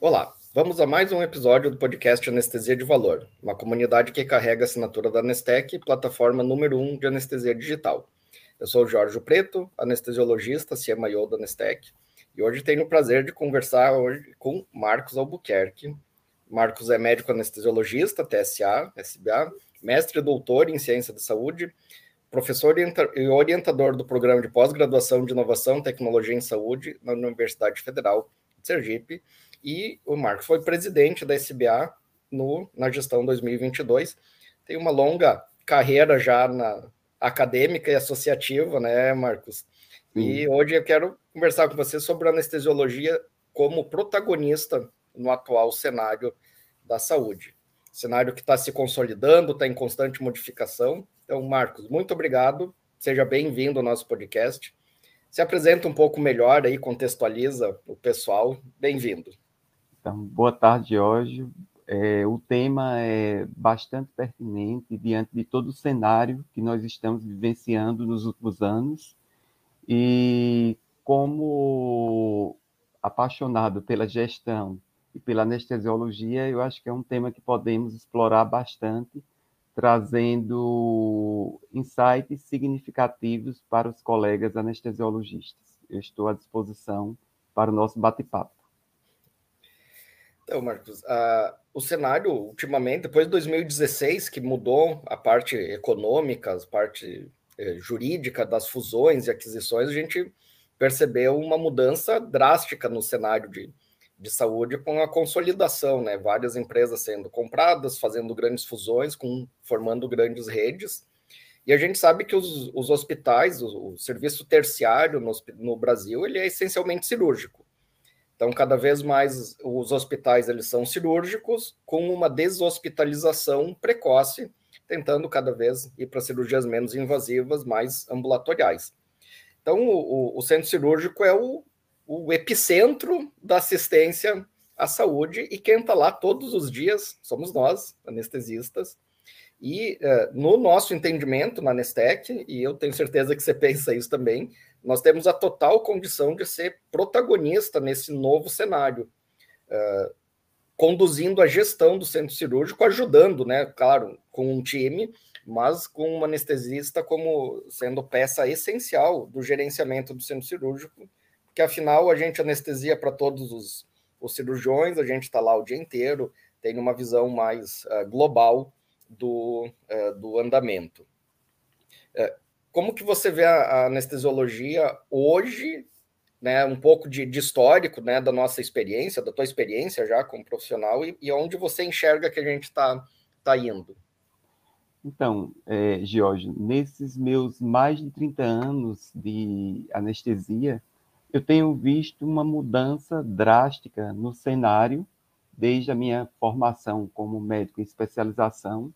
Olá, vamos a mais um episódio do podcast Anestesia de Valor, uma comunidade que carrega a assinatura da Anestec, plataforma número um de anestesia digital. Eu sou o Jorge Preto, anestesiologista, CMIO da Anestec, e hoje tenho o prazer de conversar hoje com Marcos Albuquerque. Marcos é médico anestesiologista, TSA, SBA, mestre e doutor em ciência de saúde, professor e orientador do programa de pós-graduação de inovação e tecnologia em saúde na Universidade Federal de Sergipe, e o Marcos foi presidente da SBA no, na gestão 2022. Tem uma longa carreira já na, acadêmica e associativa, né, Marcos? E hoje eu quero conversar com você sobre anestesiologia como protagonista no atual cenário da saúde. Cenário que está se consolidando, está em constante modificação. Então, Marcos, muito obrigado. Seja bem-vindo ao nosso podcast. Se apresenta um pouco melhor aí, contextualiza o pessoal. Bem-vindo. Então, boa tarde, hoje. É, o tema é bastante pertinente diante de todo o cenário que nós estamos vivenciando nos últimos anos. E como apaixonado pela gestão e pela anestesiologia, eu acho que é um tema que podemos explorar bastante, trazendo insights significativos para os colegas anestesiologistas. Eu estou à disposição para o nosso bate-papo. Então, Marcos, uh, o cenário, ultimamente, depois de 2016, que mudou a parte econômica, a parte eh, jurídica das fusões e aquisições, a gente percebeu uma mudança drástica no cenário de, de saúde com a consolidação, né? Várias empresas sendo compradas, fazendo grandes fusões, com, formando grandes redes. E a gente sabe que os, os hospitais, o, o serviço terciário no, no Brasil, ele é essencialmente cirúrgico. Então, cada vez mais os hospitais eles são cirúrgicos, com uma deshospitalização precoce, tentando cada vez ir para cirurgias menos invasivas, mais ambulatoriais. Então, o, o centro cirúrgico é o, o, epicentro da assistência à saúde, e quem está lá todos os dias somos nós, anestesistas. E uh, no nosso entendimento na Anestec, e eu tenho certeza que você pensa isso também, nós temos a total condição de ser protagonista nesse novo cenário, uh, conduzindo a gestão do centro cirúrgico, ajudando, né, claro, com um time, mas com um anestesista como sendo peça essencial do gerenciamento do centro cirúrgico, porque afinal a gente anestesia para todos os, os, cirurgiões, a gente está lá o dia inteiro, tem uma visão mais uh, global do, uh, do andamento. Uh, como que você vê a, a anestesiologia hoje, né, um pouco de, de, histórico, né, da nossa experiência, da tua experiência já como profissional e, e onde você enxerga que a gente está tá indo? Então, é, Jorge, nesses meus mais de 30 anos de anestesia, eu tenho visto uma mudança drástica no cenário desde a minha formação como médico em especialização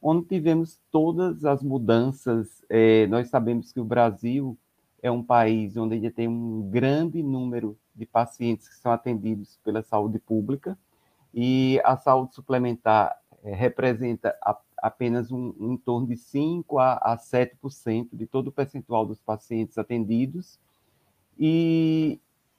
onde tivemos todas as mudanças. É, nós sabemos que o Brasil é um país onde ainda tem um grande número de pacientes que são atendidos pela saúde pública e a saúde suplementar é, representa a, apenas um, em torno de 5 a, a 7% de todo o percentual dos pacientes atendidos. E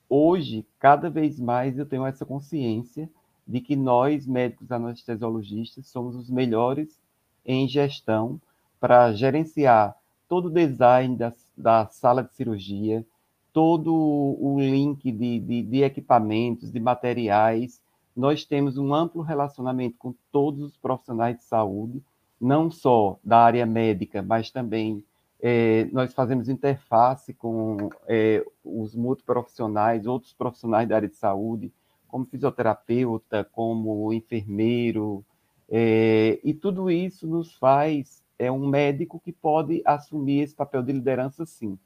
hoje, cada vez mais, eu tenho essa consciência de que nós, médicos anestesiologistas, somos os melhores em gestão para gerenciar todo o design da, da sala de cirurgia, todo o link de, de, de, equipamentos, de materiais. Nós temos um amplo relacionamento com todos os profissionais de saúde, não só da área médica, mas também é, nós fazemos interface com é, os multiprofissionais, outros profissionais da área de saúde, como fisioterapeuta, como enfermeiro, é, e tudo isso nos faz é um médico que pode assumir esse papel de liderança, sim.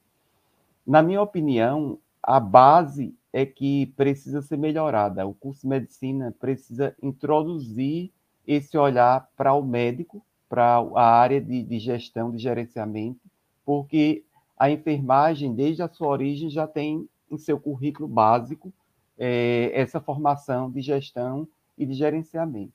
Na minha opinião, a base é que precisa ser melhorada. O curso de medicina precisa introduzir esse olhar para o médico, para a área de, de gestão, de gerenciamento, porque a enfermagem, desde a sua origem, já tem em seu currículo básico é, essa formação de gestão e de gerenciamento.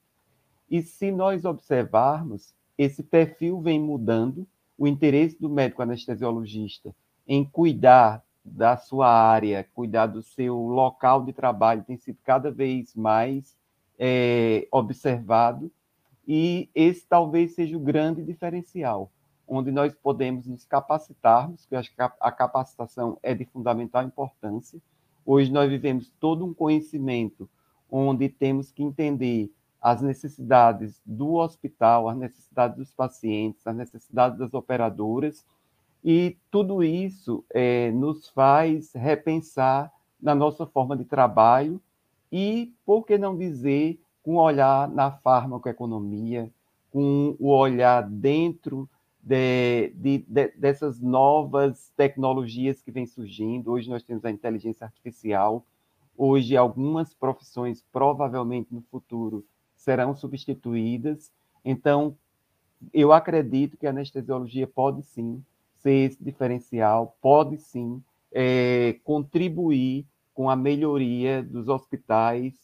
E se nós observarmos, esse perfil vem mudando, o interesse do médico anestesiologista em cuidar da sua área, cuidar do seu local de trabalho tem sido cada vez mais é, observado, e esse talvez seja o grande diferencial, onde nós podemos nos capacitarmos, que eu acho que a capacitação é de fundamental importância. Hoje nós vivemos todo um conhecimento onde temos que entender as necessidades do hospital, as necessidades dos pacientes, as necessidades das operadoras, e tudo isso é, nos faz repensar na nossa forma de trabalho e, por que não dizer, com um olhar na farmacoeconomia, com o olhar dentro de, de, de, dessas novas tecnologias que vêm surgindo. Hoje nós temos a inteligência artificial, hoje algumas profissões provavelmente no futuro serão substituídas. Então, eu acredito que a anestesiologia pode sim ser esse diferencial, pode sim é, contribuir com a melhoria dos hospitais,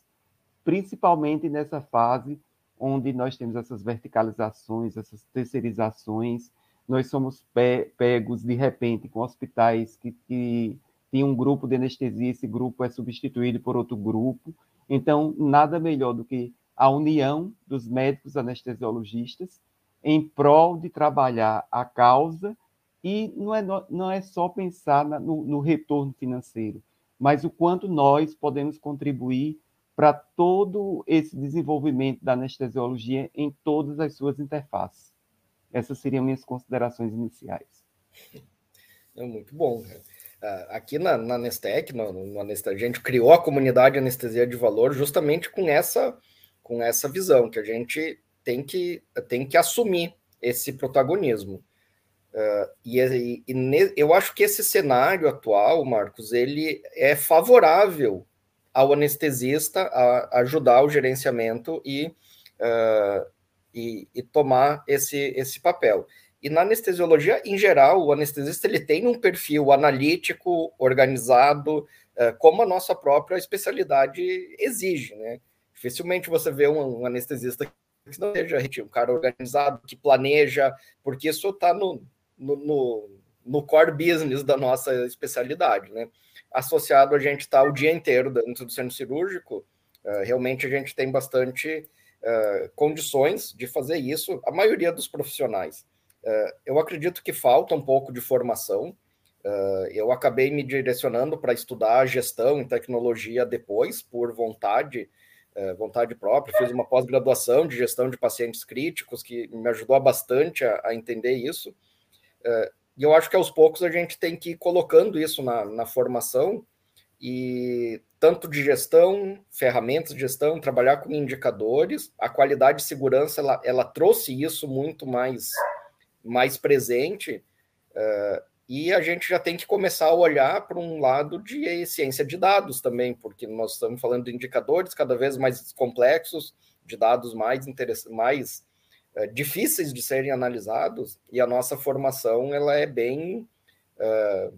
principalmente nessa fase onde nós temos essas verticalizações, essas terceirizações, nós somos pegos de repente com hospitais que, que tem um grupo de anestesia, esse grupo é substituído por outro grupo. Então, nada melhor do que a união dos médicos anestesiologistas em prol de trabalhar a causa e não é, não é só pensar no, no retorno financeiro, mas o quanto nós podemos contribuir para todo esse desenvolvimento da anestesiologia em todas as suas interfaces. Essas seriam minhas considerações iniciais. É muito bom. Ah, aqui na, na Anestec, no, no a gente criou a comunidade Anestesia de Valor justamente com essa com essa visão, que a gente tem que, tem que assumir esse protagonismo. Uh, e, e, e ne, eu acho que esse cenário atual, Marcos, ele é favorável ao anestesista a, ajudar o gerenciamento e, uh, e, e, tomar esse, esse papel. E na anestesiologia, em geral, o anestesista ele tem um perfil analítico, organizado, uh, como a nossa própria especialidade exige, né? Dificilmente você vê um, um anestesista que não seja um cara organizado, que planeja, porque isso está no, no, no, no, core business da nossa especialidade, né? Associado a gente está o dia inteiro dentro do centro cirúrgico, uh, realmente a gente tem bastante uh, condições de fazer isso, a maioria dos profissionais. Uh, eu acredito que falta um pouco de formação, eu acabei me direcionando para estudar gestão e tecnologia depois, por vontade, vontade própria, fiz uma pós-graduação de gestão de pacientes críticos, que me ajudou bastante a, a entender isso. E eu acho que aos poucos a gente tem que ir colocando isso na, na formação, e tanto de gestão, ferramentas de gestão, trabalhar com indicadores, a qualidade de segurança, ela, ela trouxe isso muito mais, mais presente, uh, e a gente já tem que começar a olhar para um lado de ciência de dados também, porque nós estamos falando de indicadores cada vez mais complexos, de dados mais, mais é, difíceis de serem analisados, e a nossa formação ela é bem, é,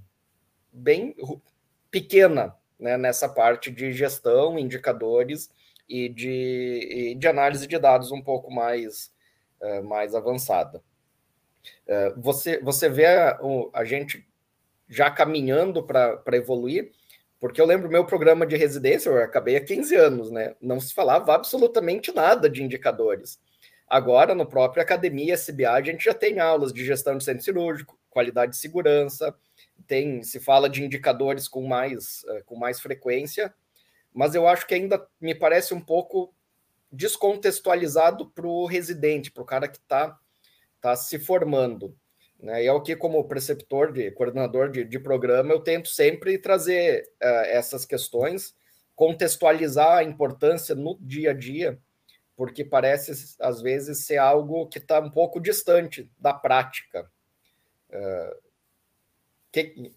bem pequena né, nessa parte de gestão, indicadores e de, e de análise de dados um pouco mais, é, mais avançada. Você, você vê a, a gente já caminhando para evoluir, porque eu lembro meu programa de residência, eu acabei há 15 anos, né? Não se falava absolutamente nada de indicadores. Agora, no próprio Academia SBA, a gente já tem aulas de gestão de centro cirúrgico, qualidade de segurança, tem se fala de indicadores com mais, é, com mais frequência, mas eu acho que ainda me parece um pouco descontextualizado para o residente, para o cara que está está se formando. Né? E é o que, como preceptor, de coordenador de, de programa, eu tento sempre trazer uh, essas questões, contextualizar a importância no dia a dia, porque parece, às vezes, ser algo que está um pouco distante da prática. Uh, que,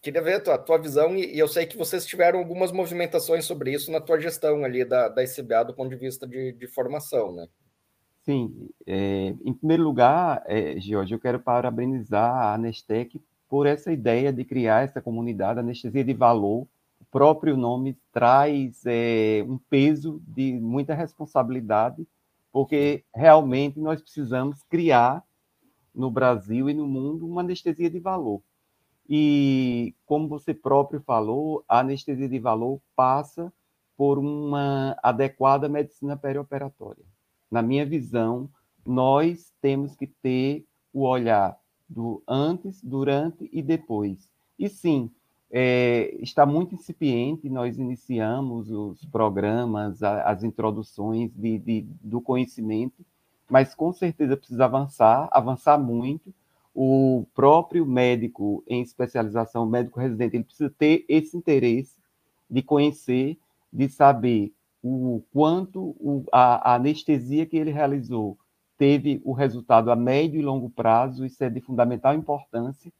queria ver a tua, a tua visão, e, e, eu sei que vocês tiveram algumas movimentações sobre isso na tua gestão ali da, da SBA do ponto de vista de, de formação, né? Sim, é, em primeiro lugar, é, George, eu quero parabenizar a Anestec por essa ideia de criar essa comunidade anestesia de valor. O próprio nome traz é, um peso de muita responsabilidade, porque realmente nós precisamos criar no Brasil e no mundo uma anestesia de valor. E, como você próprio falou, a anestesia de valor passa por uma adequada medicina perioperatória. Na minha visão, nós temos que ter o olhar do antes, durante e depois. E sim, é, está muito incipiente, nós iniciamos os programas, as introduções de, de, do conhecimento, mas com certeza precisa avançar, avançar muito. O próprio médico em especialização, médico residente, ele precisa ter esse interesse de conhecer, de saber o quanto o, a, a anestesia que ele realizou teve o resultado a médio e longo prazo, isso é de fundamental importância.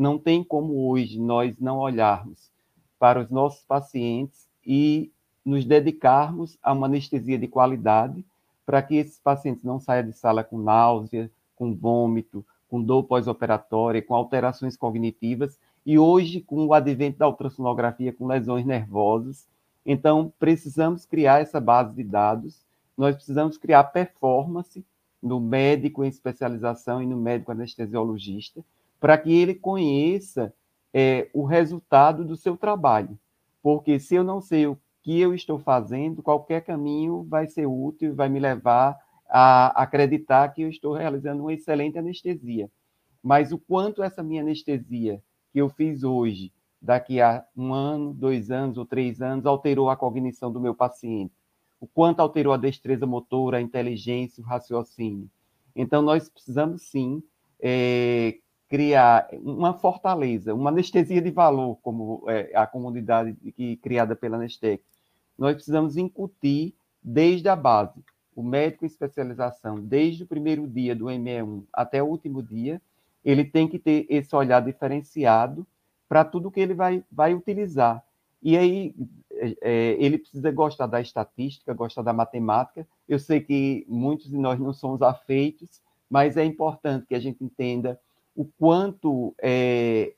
Não tem como hoje nós não olharmos para os nossos pacientes e nos dedicarmos a uma anestesia de qualidade para que esses pacientes não saiam de sala com náusea, com vômito, com dor pós-operatória, com alterações cognitivas, e hoje, com o advento da ultrassonografia com lesões nervosas, então precisamos criar essa base de dados, nós precisamos criar performance no médico em especialização e no médico anestesiologista, para que ele conheça é, o resultado do seu trabalho. Porque se eu não sei o que eu estou fazendo, qualquer caminho vai ser útil, vai me levar a acreditar que eu estou realizando uma excelente anestesia. Mas o quanto essa minha anestesia que eu fiz hoje, daqui a um ano, dois anos ou três anos, alterou a cognição do meu paciente, o quanto alterou a destreza motora, a inteligência, o raciocínio. Então, nós precisamos sim é, criar uma fortaleza, uma anestesia de valor, como é, a comunidade que, criada pela Anestec. Nós precisamos incutir desde a base, o médico em especialização, desde o primeiro dia do ME1 até o último dia, ele tem que ter esse olhar diferenciado para tudo que ele vai, vai utilizar. E aí, é, ele precisa gostar da estatística, gostar da matemática. Eu sei que muitos de nós não somos afeitos, mas é importante que a gente entenda o quanto é,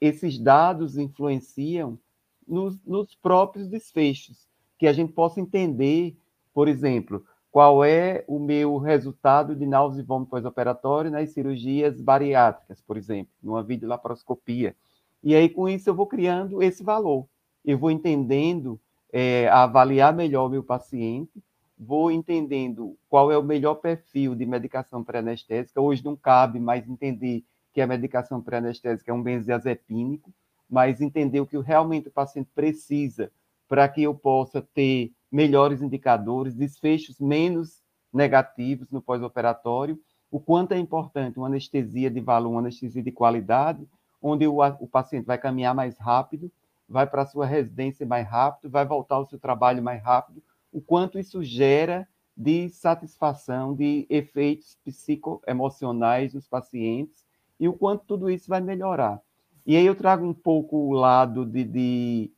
esses dados influenciam nos, nos próprios desfechos, que a gente possa entender, por exemplo, qual é o meu resultado de náusea e vômito pós-operatório nas cirurgias bariátricas, por exemplo, numa videolaparoscopia. E aí, com isso, eu vou criando esse valor eu vou entendendo, é, avaliar melhor o meu paciente, vou entendendo qual é o melhor perfil de medicação pré-anestésica. Hoje não cabe mais entender que a medicação pré-anestésica é um benzodiazepínico, mas entender o que realmente o paciente precisa para que eu possa ter melhores indicadores, desfechos menos negativos no pós-operatório, o quanto é importante uma anestesia de valor, uma anestesia de qualidade, onde o, o paciente vai caminhar mais rápido vai para a sua residência mais rápido, vai voltar ao seu trabalho mais rápido, o quanto isso gera de satisfação, de efeitos psicoemocionais nos pacientes e o quanto tudo isso vai melhorar. E aí eu trago um pouco o lado de, de,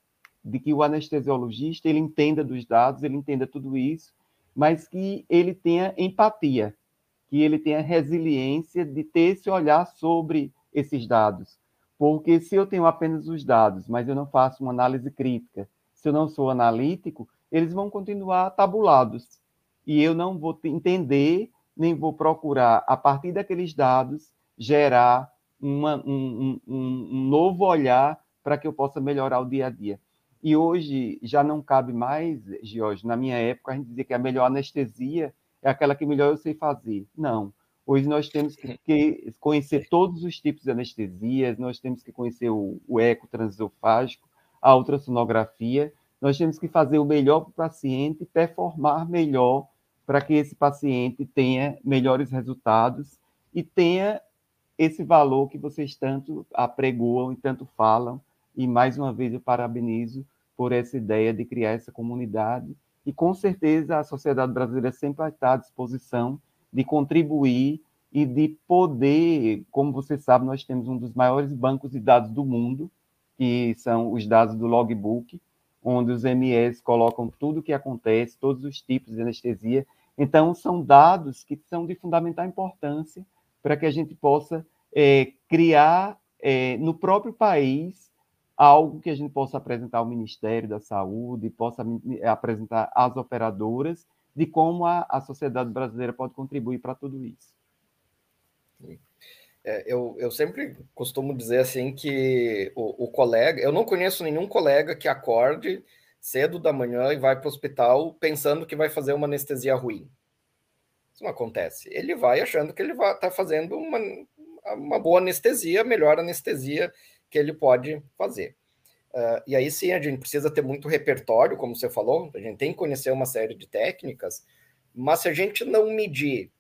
de que o anestesiologista ele entenda dos dados, ele entenda tudo isso, mas que ele tenha empatia, que ele tenha resiliência de ter esse olhar sobre esses dados, porque se eu tenho apenas os dados, mas eu não faço uma análise crítica, se eu não sou analítico, eles vão continuar tabulados. E eu não vou entender, nem vou procurar, a partir daqueles dados, gerar uma, um, um, um novo olhar para que eu possa melhorar o dia a dia. E hoje já não cabe mais, Jorge, na minha época, a gente dizia que a melhor anestesia é aquela que melhor eu sei fazer. Não. Hoje nós temos que conhecer todos os tipos de anestesias, nós temos que conhecer o, o eco transesofágico, a ultrassonografia, nós temos que fazer o melhor para o paciente, performar melhor para que esse paciente tenha melhores resultados e tenha esse valor que vocês tanto apregoam e tanto falam. E mais uma vez eu parabenizo por essa ideia de criar essa comunidade. E com certeza a sociedade brasileira sempre estar à disposição de contribuir e de poder, como você sabe, nós temos um dos maiores bancos de dados do mundo, que são os dados do logbook, onde os MS colocam tudo o que acontece, todos os tipos de anestesia. Então, são dados que são de fundamental importância para que a gente possa é, criar é, no próprio país algo que a gente possa apresentar ao Ministério da Saúde, possa apresentar às operadoras de como a, a sociedade brasileira pode contribuir para tudo isso. É, eu, eu sempre costumo dizer assim que o, o, colega, eu não conheço nenhum colega que acorde cedo da manhã e vai para o hospital pensando que vai fazer uma anestesia ruim. Isso não acontece. Ele vai achando que ele vai estar tá fazendo uma, uma boa anestesia, a melhor anestesia que ele pode fazer. Uh, e aí sim, a gente precisa ter muito repertório, como você falou, a gente tem que conhecer uma série de técnicas, mas se a gente não medir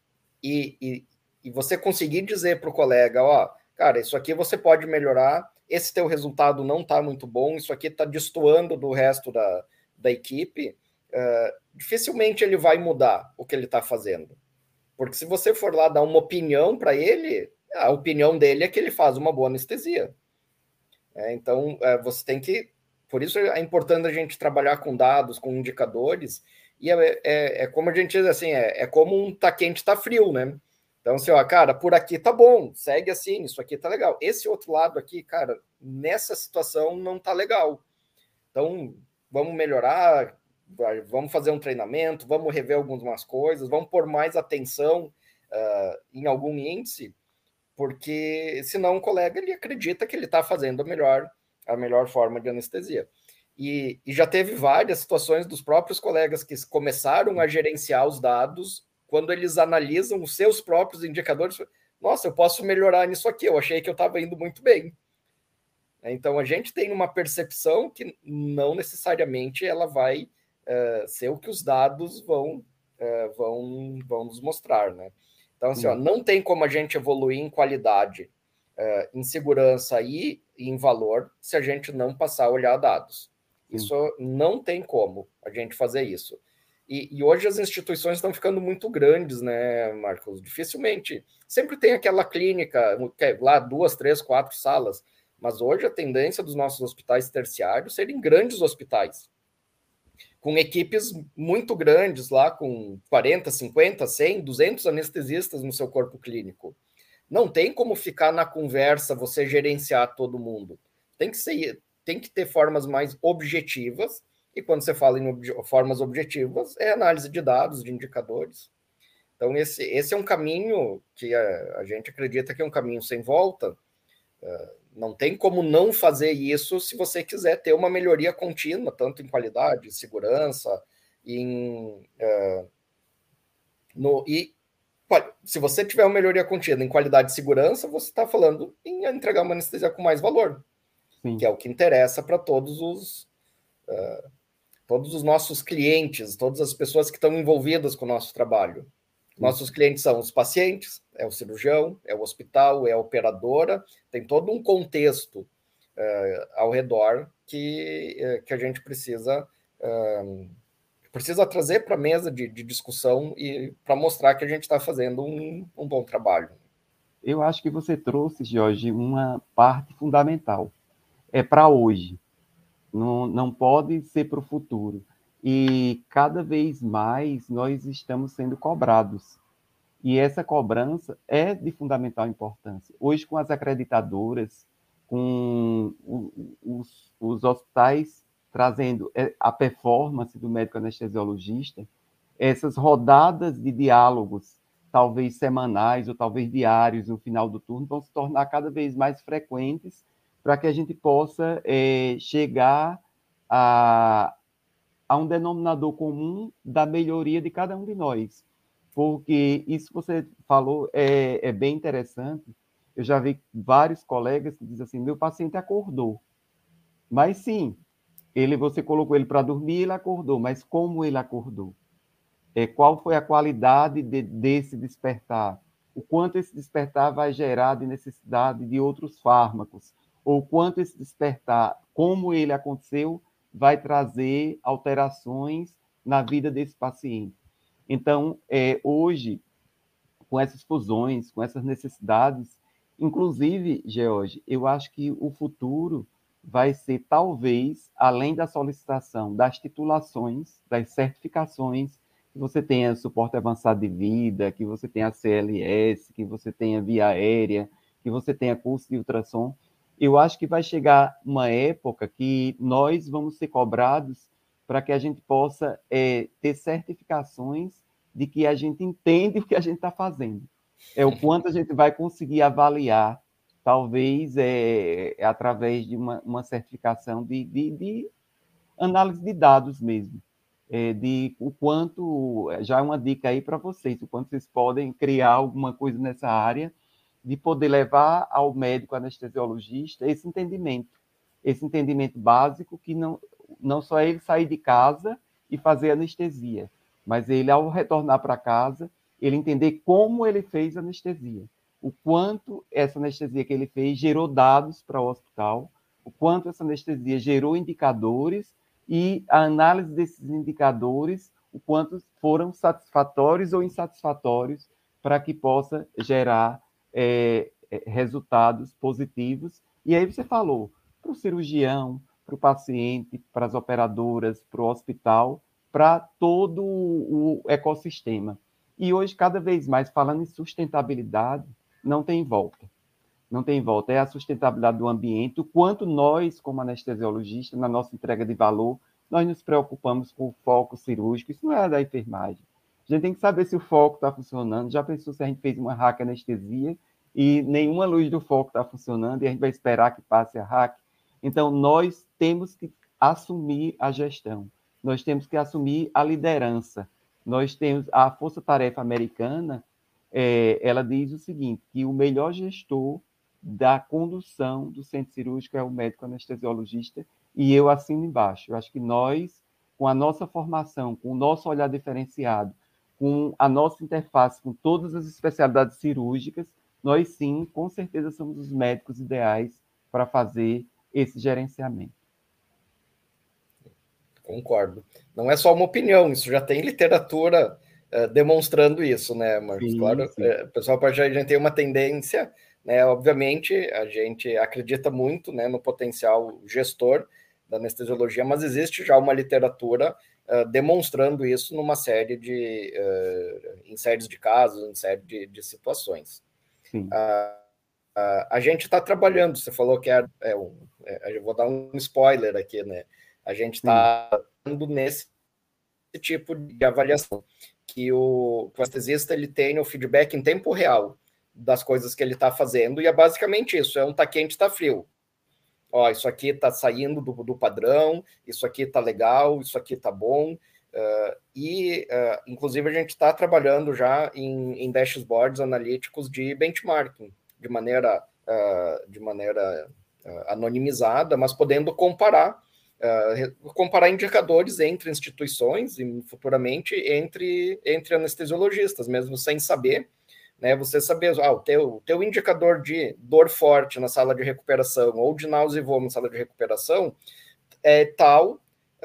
e, e, e você conseguir dizer para o colega, ó, cara, isso aqui você pode melhorar, esse teu resultado não está muito bom, isso aqui está destoando do resto da, da equipe, uh, dificilmente ele vai mudar o que ele está fazendo. Porque se você for lá dar uma opinião para ele, a opinião dele é que ele faz uma boa anestesia. É, então, é, você tem que. Por isso é importante a gente trabalhar com dados, com indicadores, e é, é, é como a gente diz assim: é, é como um tá quente, tá frio, né? Então, assim, ó, cara, por aqui tá bom, segue assim, isso aqui tá legal. Esse outro lado aqui, cara, nessa situação não tá legal. Então, vamos melhorar, vamos fazer um treinamento, vamos rever algumas coisas, vamos pôr mais atenção uh, em algum índice porque senão o colega ele acredita que ele está fazendo a melhor, a melhor forma de anestesia. E, e, já teve várias situações dos próprios colegas que começaram a gerenciar os dados quando eles analisam os seus próprios indicadores. Nossa, eu posso melhorar nisso aqui, eu achei que eu estava indo muito bem. Então a gente tem uma percepção que não necessariamente ela vai uh, ser o que os dados vão, uh, vão, vão nos mostrar, né? Então, assim, ó, não tem como a gente evoluir em qualidade, uh, em segurança e em valor se a gente não passar a olhar dados. Isso não tem como a gente fazer isso. E, e, hoje as instituições estão ficando muito grandes, né, Marcos? Dificilmente. Sempre tem aquela clínica, é lá duas, três, quatro salas. Mas hoje a tendência dos nossos hospitais terciários serem grandes hospitais com equipes muito grandes lá, com 40, 50, 100, 200 anestesistas no seu corpo clínico. Não tem como ficar na conversa você gerenciar todo mundo. Tem que ser, tem que ter formas mais objetivas. E quando você fala em ob formas objetivas, é análise de dados, de indicadores. Então esse, esse é um caminho que a, a gente acredita que é um caminho sem volta. Uh, não tem como não fazer isso se você quiser ter uma melhoria contínua, tanto em qualidade, segurança, em. Uh, no, e se você tiver uma melhoria contínua em qualidade e segurança, você está falando em entregar uma anestesia com mais valor, Sim. que é o que interessa para todos os. Uh, todos os nossos clientes, todas as pessoas que estão envolvidas com o nosso trabalho. Nossos clientes são os pacientes, é o cirurgião, é o hospital, é a operadora, tem todo um contexto uh, ao redor que, uh, que a gente precisa, uh, precisa trazer para a mesa de, de, discussão e para mostrar que a gente está fazendo um, um bom trabalho. Eu acho que você trouxe, Jorge, uma parte fundamental. É para hoje, não, não pode ser para o futuro. E cada vez mais nós estamos sendo cobrados. E essa cobrança é de fundamental importância. Hoje, com as acreditadoras, com os, os hospitais trazendo é, a performance do médico anestesiologista, essas rodadas de diálogos, talvez semanais ou talvez diários no final do turno, vão se tornar cada vez mais frequentes para que a gente possa é, chegar a, a um denominador comum da melhoria de cada um de nós. Porque isso que você falou é, é bem interessante. Eu já vi vários colegas que dizem assim: meu paciente acordou. Mas sim, ele você colocou ele para dormir, ele acordou, mas como ele acordou? É, qual foi a qualidade de, desse despertar? O quanto esse despertar vai gerar de necessidade de outros fármacos? Ou quanto esse despertar, como ele aconteceu, vai trazer alterações na vida desse paciente. Então, é, hoje, com essas fusões, com essas necessidades, inclusive, George, eu acho que o futuro vai ser, talvez, além da solicitação das titulações, das certificações, que você tenha suporte avançado de vida, que você tenha CLS, que você tenha via aérea, que você tenha curso de ultrassom, eu acho que vai chegar uma época que nós vamos ser cobrados para que a gente possa é, ter certificações de que a gente entende o que a gente está fazendo. É o quanto a gente vai conseguir avaliar, talvez é, é através de uma, uma certificação de, de, de, análise de dados mesmo. É, de o quanto, já é uma dica aí para vocês, o quanto vocês podem criar alguma coisa nessa área, de poder levar ao médico anestesiologista esse entendimento, esse entendimento básico que não, não só é ele sair de casa e fazer anestesia, mas ele, ao retornar para casa, ele entender como ele fez anestesia, o quanto essa anestesia que ele fez gerou dados para o hospital, o quanto essa anestesia gerou indicadores e a análise desses indicadores, o quanto foram satisfatórios ou insatisfatórios para que possa gerar é, é resultados positivos. E aí você falou para o cirurgião, para o paciente, para as operadoras, para o hospital, para todo o ecossistema. E hoje, cada vez mais, falando em sustentabilidade, não tem volta. Não tem volta. É a sustentabilidade do ambiente, o quanto nós, como anestesiologistas, na nossa entrega de valor, nós nos preocupamos com o foco cirúrgico. Isso não é da enfermagem. A gente tem que saber se o foco está funcionando. Já pensou se a gente fez uma hack anestesia e nenhuma luz do foco está funcionando e a gente vai esperar que passe a hack? Então, nós temos que assumir a gestão, nós temos que assumir a liderança. Nós temos a Força-Tarefa Americana, é, ela diz o seguinte, que o melhor gestor da condução do centro cirúrgico é o médico anestesiologista, e eu assino embaixo. Eu acho que nós, com a nossa formação, com o nosso olhar diferenciado, com a nossa interface com todas as especialidades cirúrgicas, nós sim, com certeza, somos os médicos ideais para fazer esse gerenciamento. Concordo. Não é só uma opinião, isso já tem literatura uh, demonstrando isso, né, Marcos? Sim, claro, sim. Uh, pessoal a gente tem uma tendência, né? Obviamente, a gente acredita muito né, no potencial gestor da anestesiologia, mas existe já uma literatura uh, demonstrando isso numa série de uh, em séries de casos, em série de, de situações. Uh, a gente está trabalhando, você falou que é, é um, é, eu vou dar um spoiler aqui, né? A gente está indo nesse tipo de avaliação, que o, o anestesista ele tem o feedback em tempo real das coisas que ele está fazendo, e é basicamente isso: é um tá quente, tá frio. Ó, isso aqui está saindo do, do padrão, isso aqui está legal, isso aqui está bom. Uh, e, uh, inclusive, a gente está trabalhando já em, em, dashboards analíticos de benchmarking, de maneira, uh, de maneira anonimizada, mas podendo comparar comparar indicadores entre instituições e futuramente entre, entre anestesiologistas, mesmo sem saber, né? Você saber, ah, o teu, teu indicador de dor forte na sala de recuperação ou de náusea e vômito na sala de recuperação é tal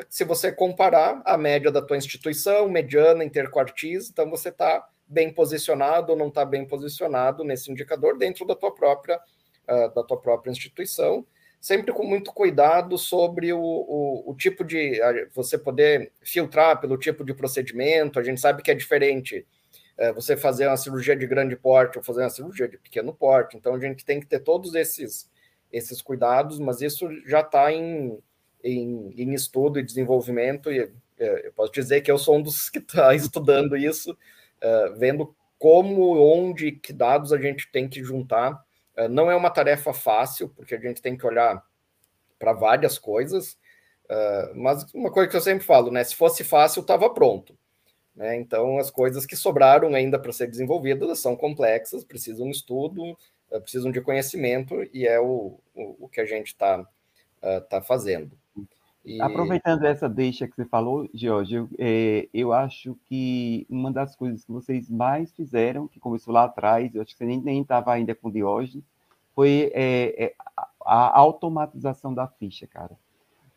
se você comparar a média da tua instituição, mediana, interquartis, então você está bem posicionado ou não está bem posicionado nesse indicador dentro da tua própria, uh, da tua própria instituição sempre com muito cuidado sobre o, o, o, tipo de. você poder filtrar pelo tipo de procedimento. A gente sabe que é diferente é, você fazer uma cirurgia de grande porte ou fazer uma cirurgia de pequeno porte. Então a gente tem que ter todos esses, esses cuidados, mas isso já está em, em, em, estudo e desenvolvimento. E é, eu posso dizer que eu sou um dos que está estudando isso, é, vendo como, onde, que dados a gente tem que juntar é, não é uma tarefa fácil, porque a gente tem que olhar para várias coisas, é, mas uma coisa que eu sempre falo, né? Se fosse fácil, estava pronto. Né? Então, as coisas que sobraram ainda para ser desenvolvidas são complexas, precisam de estudo, é, precisam de conhecimento, e é o, o, o que a gente está tá fazendo. E... Aproveitando essa deixa que você falou, Jorge, eu, é, eu, acho que uma das coisas que vocês mais fizeram, que começou lá atrás, eu acho que você nem estava ainda com Diógenes, foi é, é, a automatização da ficha, cara.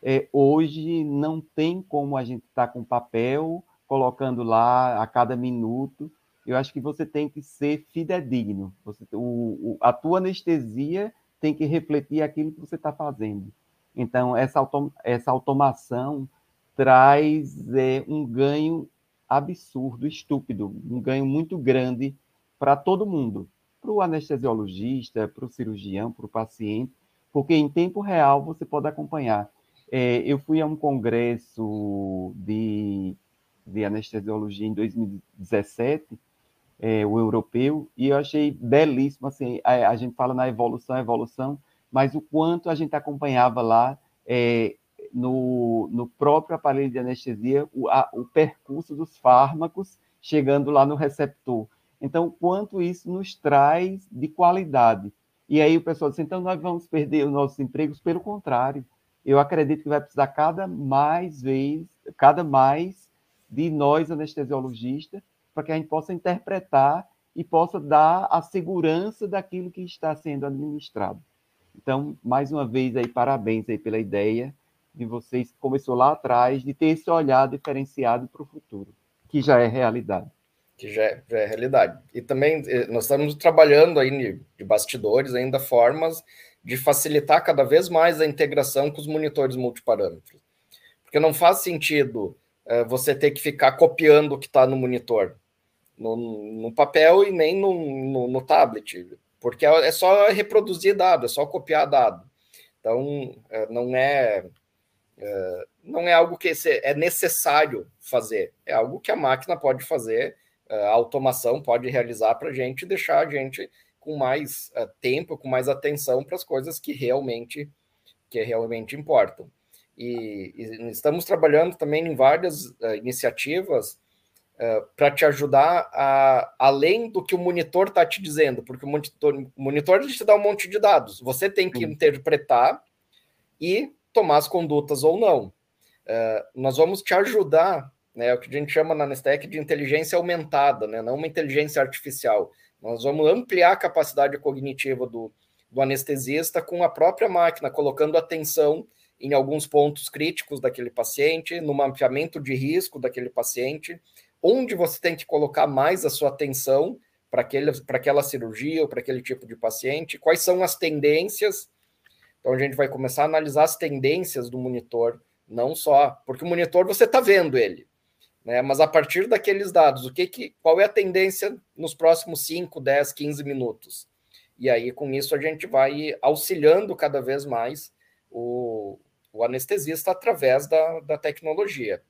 É, hoje não tem como a gente estar tá com papel, colocando lá a cada minuto. Eu acho que você tem que ser fidedigno. Você, o, o, a tua anestesia tem que refletir aquilo que você está fazendo. Então, essa, autom essa automação traz é, um ganho absurdo, estúpido, um ganho muito grande para todo mundo, para o anestesiologista, para o cirurgião, para o paciente, porque em tempo real você pode acompanhar. É, eu fui a um congresso de, de anestesiologia em 2017, é, o europeu, e eu achei belíssimo, assim, a, a, gente fala na evolução, evolução, mas o quanto a gente acompanhava lá é, no, no próprio aparelho de anestesia o, a, o percurso dos fármacos chegando lá no receptor. Então, quanto isso nos traz de qualidade. E aí o pessoal diz, então nós vamos perder os nossos empregos? Pelo contrário, eu acredito que vai precisar cada mais vez, cada mais de nós anestesiologistas, para que a gente possa interpretar e possa dar a segurança daquilo que está sendo administrado. Então, mais uma vez aí parabéns aí pela ideia de vocês que começou lá atrás de ter esse olhar diferenciado para o futuro, que já é realidade que já é, já é, realidade. E também eh, nós estamos trabalhando aí de bastidores ainda formas de facilitar cada vez mais a integração com os monitores multiparâmetros. Porque não faz sentido você ter que ficar copiando o que está no monitor, no, no, papel e nem no, no, no, tablet, porque é, é só reproduzir dado, é só copiar dado. Então, é, não é, é não é algo que é necessário fazer, é algo que a máquina pode fazer a automação pode realizar para a gente deixar a gente com mais tempo, com mais atenção para as coisas que realmente que realmente importam. E, e estamos trabalhando também em várias uh, iniciativas uh, para te ajudar a, além do que o monitor está te dizendo, porque o monitor, o monitor te dá um monte de dados. Você tem que interpretar e tomar as condutas ou não. nós vamos te ajudar né, o que a gente chama na Nestec de inteligência aumentada, né, não uma inteligência artificial. Nós vamos ampliar a capacidade cognitiva do, do anestesista com a própria máquina, colocando atenção em alguns pontos críticos daquele paciente, no mapeamento de risco daquele paciente, onde você tem que colocar mais a sua atenção para aquela cirurgia ou para aquele tipo de paciente, quais são as tendências. Então, a gente vai começar a analisar as tendências do monitor, não só, porque o monitor você está vendo ele, né? Mas a partir daqueles dados, o que, que qual é a tendência nos próximos 5, 10, 15 minutos? E aí, com isso, a gente vai auxiliando cada vez mais o, o anestesista através da, da tecnologia.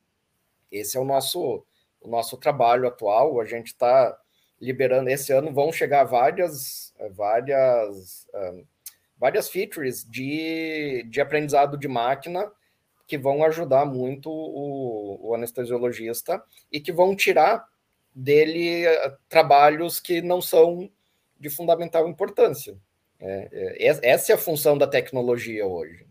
Esse é o nosso, o nosso trabalho atual. A gente está liberando, esse ano vão chegar várias, várias, uh, várias features de, de aprendizado de máquina que vão ajudar muito o, o anestesiologista e que vão tirar dele eh, trabalhos que não são de fundamental importância. É, é, essa é a função da tecnologia hoje.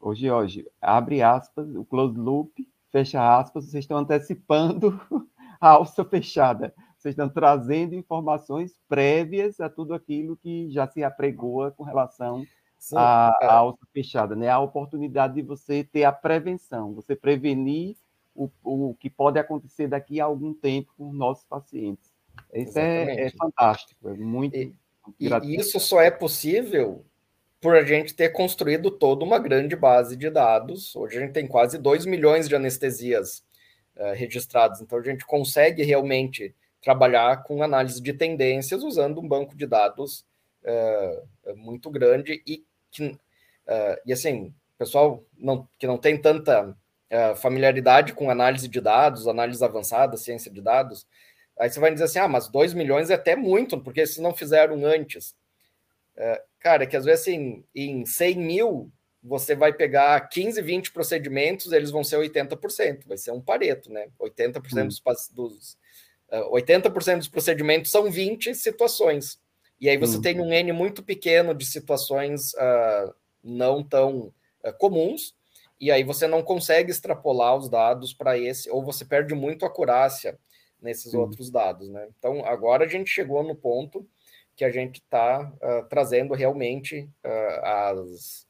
Hoje, hoje, abre aspas, o close loop, fecha aspas, vocês estão antecipando a alça fechada. Vocês estão trazendo informações prévias a tudo aquilo que já se apregoa com relação Sim, é. a alça fechada, né? A oportunidade de você ter a prevenção, você prevenir o, o que pode acontecer daqui a algum tempo com nossos pacientes. Isso é, é, fantástico, é muito. E, e isso só é possível por a gente ter construído toda uma grande base de dados. Hoje a gente tem quase 2 milhões de anestesias uh, registradas, então a gente consegue realmente trabalhar com análise de tendências usando um banco de dados uh, muito grande e que, uh, e assim, pessoal não, que não tem tanta familiaridade com análise de dados, análise avançada, ciência de dados, aí você vai dizer assim, ah, mas 2 milhões é até muito, porque se não fizeram antes. Uh, cara, é que às vezes assim, em 100 mil, você vai pegar 15, 20 procedimentos, eles vão ser 80%, vai ser um pareto, né? 80% hum. dos, dos uh, 80% dos procedimentos são 20 situações. E aí você hum. tem um N muito pequeno de situações uh, não tão uh, comuns, e aí você não consegue extrapolar os dados para esse, ou você perde muito acurácia nesses hum. outros dados, né? Então, agora a gente chegou no ponto que a gente está uh, ah, trazendo realmente as,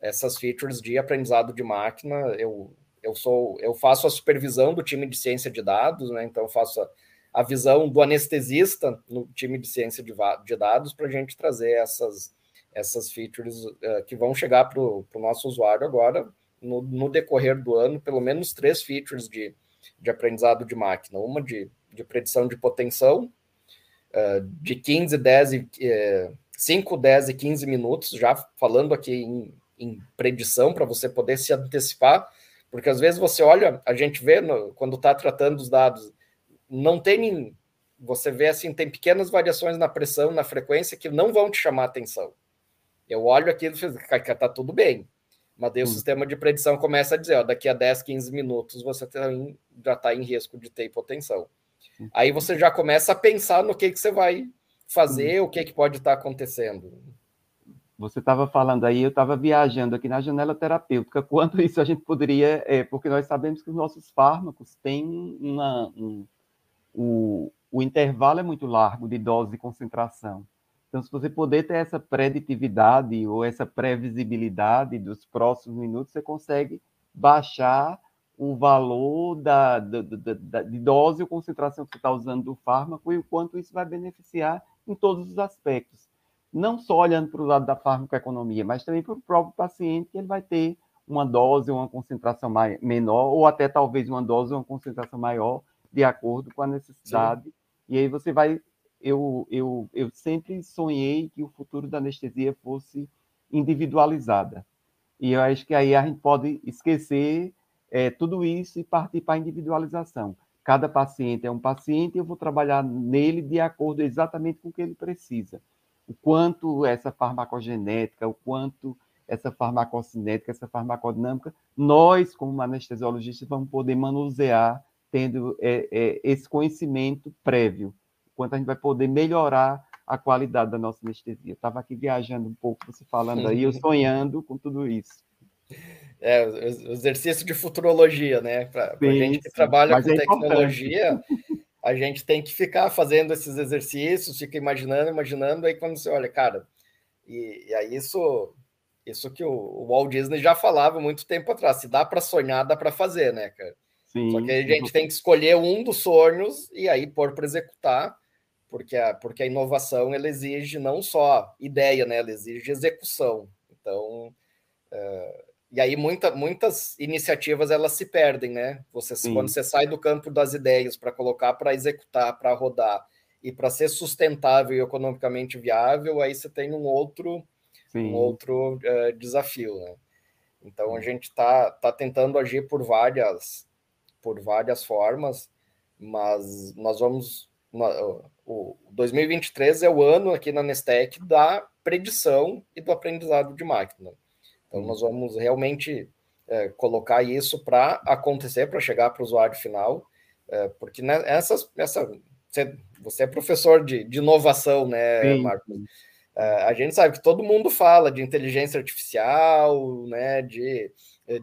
essas features de aprendizado de máquina. Eu, eu sou, eu faço a supervisão do time de ciência de dados, né? Então, eu faço a, a visão do anestesista no time de ciência de, de dados para a gente trazer essas, essas features uh, que vão chegar para o nosso usuário agora, no, no, decorrer do ano, pelo menos três features de, de aprendizado de máquina. Uma de, de predição de potensão, uh, de 15, 10 e, uh, 5, 10 e 15 minutos, já falando aqui em, em predição para você poder se antecipar, porque às vezes você olha, a gente vê no, quando está tratando os dados, não tem você vê assim, tem pequenas variações na pressão, na frequência que não vão te chamar atenção. Eu olho aquilo e está tudo bem. Mas daí hum. o sistema de predição começa a dizer, ó, daqui a 10, 15 minutos você tem, já está em risco de ter hipotensão. Aí você já começa a pensar no que, que você vai fazer, o que, que pode estar tá acontecendo. Você estava falando aí, eu estava viajando aqui na janela terapêutica. Quanto isso a gente poderia, é, porque nós sabemos que os nossos fármacos têm uma, um, o, o intervalo é muito largo de dose e concentração. Então, se você puder ter essa preditividade ou essa previsibilidade dos próximos minutos, você consegue baixar o valor da, da, da, da de dose ou concentração que você está usando do fármaco e o quanto isso vai beneficiar em todos os aspectos. Não só olhando para o lado da farmacoeconomia, mas também para o próprio paciente, que ele vai ter uma dose ou uma concentração menor, ou até talvez uma dose ou uma concentração maior, de acordo com a necessidade. Sim. E aí você vai eu, eu, eu sempre sonhei que o futuro da anestesia fosse individualizada. E eu acho que aí a gente pode esquecer é, tudo isso e partir para a individualização. Cada paciente é um paciente e eu vou trabalhar nele de acordo exatamente com o que ele precisa. O quanto essa farmacogenética, o quanto essa farmacocinética, essa farmacodinâmica, nós, como anestesiologistas, vamos poder manusear tendo é, é, esse conhecimento prévio quanto a gente vai poder melhorar a qualidade da nossa anestesia. Estava aqui viajando um pouco, você falando aí, eu sonhando com tudo isso. É, o exercício de futurologia, né? Para a gente que trabalha com é tecnologia, a gente tem que ficar fazendo esses exercícios, fica imaginando, imaginando, aí quando você olha, cara, e, e aí isso, isso que o, o Walt Disney já falava muito tempo atrás, se dá para sonhar, dá para fazer, né, cara? Sim. Só que a gente tem que escolher um dos sonhos e aí pôr para executar porque a, porque a inovação ela exige não só ideia, né? Ela exige execução. Então, uh, e aí muita, muitas iniciativas elas se perdem, né? Você Sim. quando você sai do campo das ideias para colocar para executar, para rodar e para ser sustentável e economicamente viável, aí você tem um outro Sim. um outro uh, desafio, né? Então a gente está tá tentando agir por várias por várias formas, mas nós vamos o 2023 é o ano aqui na Nestec da predição e do aprendizado de máquina. Então, nós vamos realmente é, colocar isso para acontecer, para chegar para o usuário final, é, porque né, essas, essa, você, você é professor de, de inovação, né, Sim. Marcos? É, a gente sabe que todo mundo fala de inteligência artificial, né, de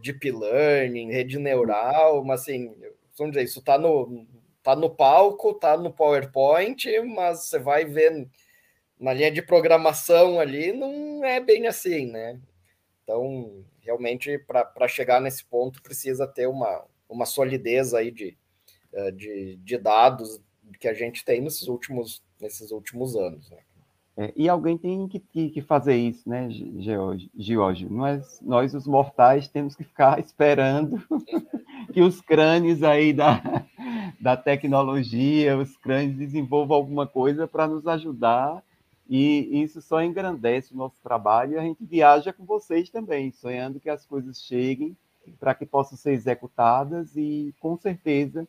deep learning, rede neural, mas assim, vamos dizer, isso está no, tá no palco, tá no PowerPoint, mas você vai ver na linha de programação ali, não é bem assim, né? Então, realmente, para chegar nesse ponto, precisa ter uma, uma solidez aí de, eh, de, de dados que a gente tem nesses últimos, nesses últimos anos, né? É, e alguém tem que, que, fazer isso, né, George? Nós, nós, os mortais, temos que ficar esperando que os crânios aí da, da tecnologia, os crânios desenvolvam alguma coisa para nos ajudar, e isso só engrandece o nosso trabalho, e a gente viaja com vocês também, sonhando que as coisas cheguem para que possam ser executadas, e com certeza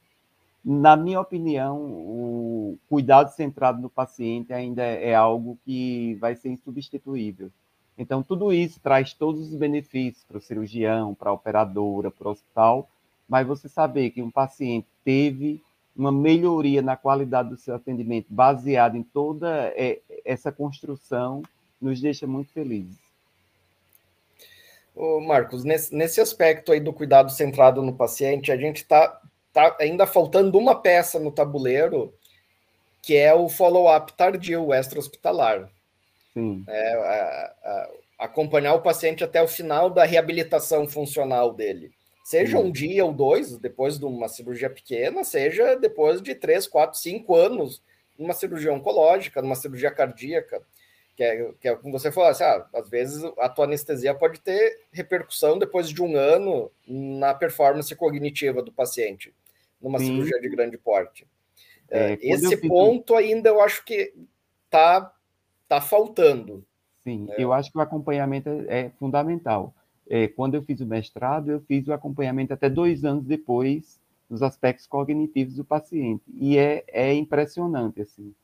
na minha opinião, o cuidado centrado no paciente ainda é algo que vai ser insubstituível. Então, tudo isso traz todos os benefícios para o cirurgião, para a operadora, para o hospital, mas você saber que um paciente teve uma melhoria na qualidade do seu atendimento baseado em toda é, essa construção nos deixa muito felizes. Ô Marcos, nesse, nesse aspecto aí do cuidado centrado no paciente, a gente está tá ainda faltando uma peça no tabuleiro, que é o follow-up tardio, extra-hospitalar. É, acompanhar o paciente até o final da reabilitação funcional dele. Seja um dia ou dois, depois de uma cirurgia pequena, seja depois de três, quatro, cinco anos, numa cirurgia oncológica, numa cirurgia cardíaca, que é, que é como você falou, assim, ah, às vezes a tua anestesia pode ter repercussão depois de um ano na performance cognitiva do paciente numa Sim. cirurgia de grande porte. É, Esse ponto ainda eu acho que tá, tá faltando. Sim, é. eu acho que o acompanhamento é, é fundamental. É, quando eu fiz o mestrado, eu fiz o acompanhamento até dois anos depois dos aspectos cognitivos do paciente. E é, é impressionante, assim,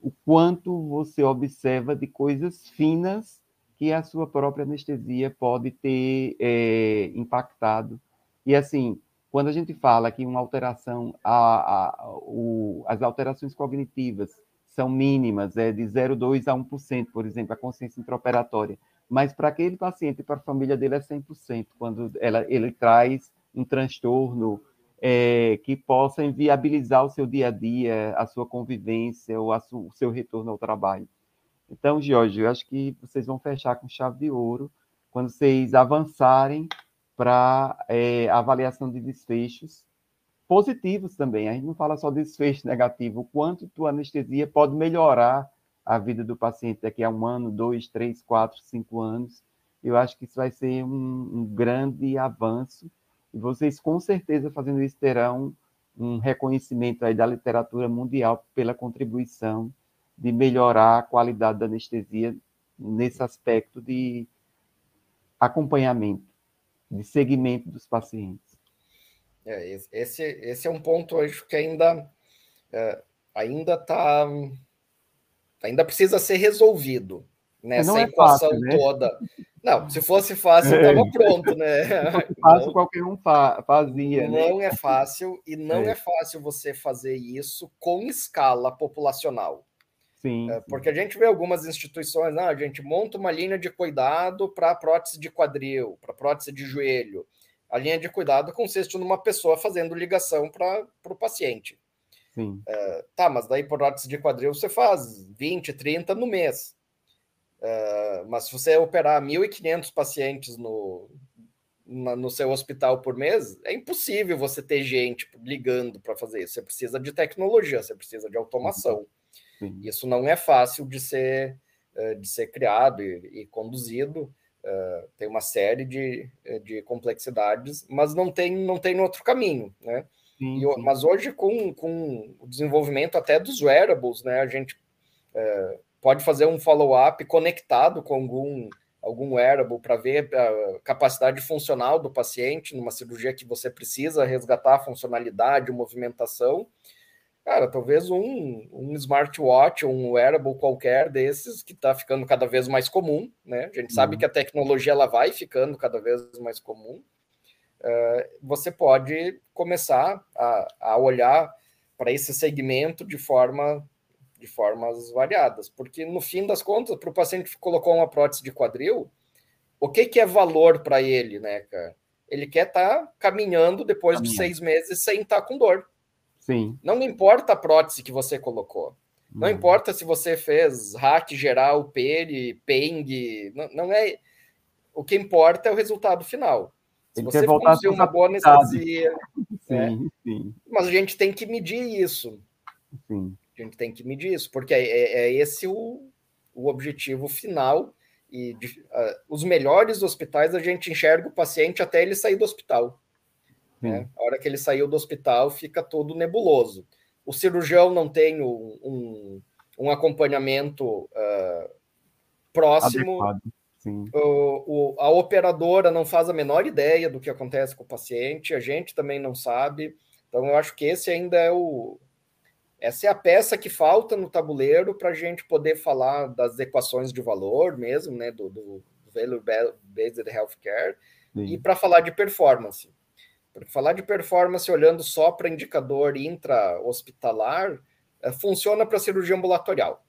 o quanto você observa de coisas finas que a sua própria anestesia pode ter é, impactado. E, assim, quando a gente fala que uma alteração, a, a, o, as alterações cognitivas são mínimas, é de 0,2 a 1%, por exemplo, a consciência intraoperatória. Mas para aquele paciente e para a família dele é 100%, quando ela, ele traz um transtorno é, que possa inviabilizar o seu dia a dia, a sua convivência ou su, o seu retorno ao trabalho. Então, Jorge, eu acho que vocês vão fechar com chave de ouro quando vocês avançarem para é, avaliação de desfechos positivos também. A gente não fala só de desfecho negativo, o quanto tua anestesia pode melhorar a vida do paciente daqui a um ano, dois, três, quatro, cinco anos. Eu acho que isso vai ser um, um grande avanço e vocês, com certeza, fazendo isso, terão um reconhecimento aí da literatura mundial pela contribuição de melhorar a qualidade da anestesia nesse aspecto de acompanhamento, de segmento dos pacientes. É, esse, esse é um ponto, acho que ainda é, ainda está ainda precisa ser resolvido nessa Não é equação fácil, né? toda. Não, se fosse fácil, estava é. pronto, né? Fácil qualquer um fazia. Né? Não né? é fácil, e não é. é. fácil você fazer isso com escala populacional. Sim, é, Porque a gente vê algumas instituições, não, a gente monta uma linha de cuidado para prótese de quadril, para prótese de joelho. A linha de cuidado consiste numa pessoa fazendo ligação para o paciente. Sim. É, tá, mas daí prótese de quadril você faz 20, 30 no mês. Uh, mas se você operar 1.500 pacientes no, na, no seu hospital por mês, é impossível você ter gente ligando para fazer isso. Você precisa de tecnologia, você precisa de automação. Uhum. Isso não é fácil de ser, uh, de ser criado e, e conduzido. Uh, tem uma série de, de complexidades, mas não tem, não tem outro caminho, né? Sim, e, mas hoje, com, com o desenvolvimento até dos wearables, né, a gente pode fazer um follow-up conectado com algum, algum wearable para ver a capacidade funcional do paciente numa cirurgia que você precisa resgatar a funcionalidade, movimentação. Cara, talvez um, um smartwatch, um wearable qualquer desses que está ficando cada vez mais comum, né? A gente uhum. sabe que a tecnologia ela vai ficando cada vez mais comum. Uh, você pode começar a, a olhar para esse segmento de forma de formas variadas, porque no fim das contas, para o paciente que colocou uma prótese de quadril, o que, que é valor para ele, né, cara? Ele quer estar tá caminhando depois de seis meses sem estar tá com dor. Sim. Não importa a prótese que você colocou. Não hum. importa se você fez hack geral, peri, peng, não, não é. O que importa é o resultado final. Se você conseguir uma boa anestesia. sim, né? sim. Mas a gente tem que medir isso. Sim. A gente tem que medir isso, porque é, é, é esse o, o objetivo final. E de, uh, os melhores hospitais a gente enxerga o paciente até ele sair do hospital. Né? A hora que ele saiu do hospital, fica todo nebuloso. O cirurgião não tem um, um, um acompanhamento uh, próximo. O, o, a operadora não faz a menor ideia do que acontece com o paciente, a gente também não sabe. Então, eu acho que esse ainda é o, essa é a peça que falta no tabuleiro para a gente poder falar das equações de valor mesmo, né, do, do Value-Based Healthcare, Sim. e para falar de performance. Porque falar de performance olhando só para indicador intra-hospitalar é, funciona para cirurgia ambulatorial,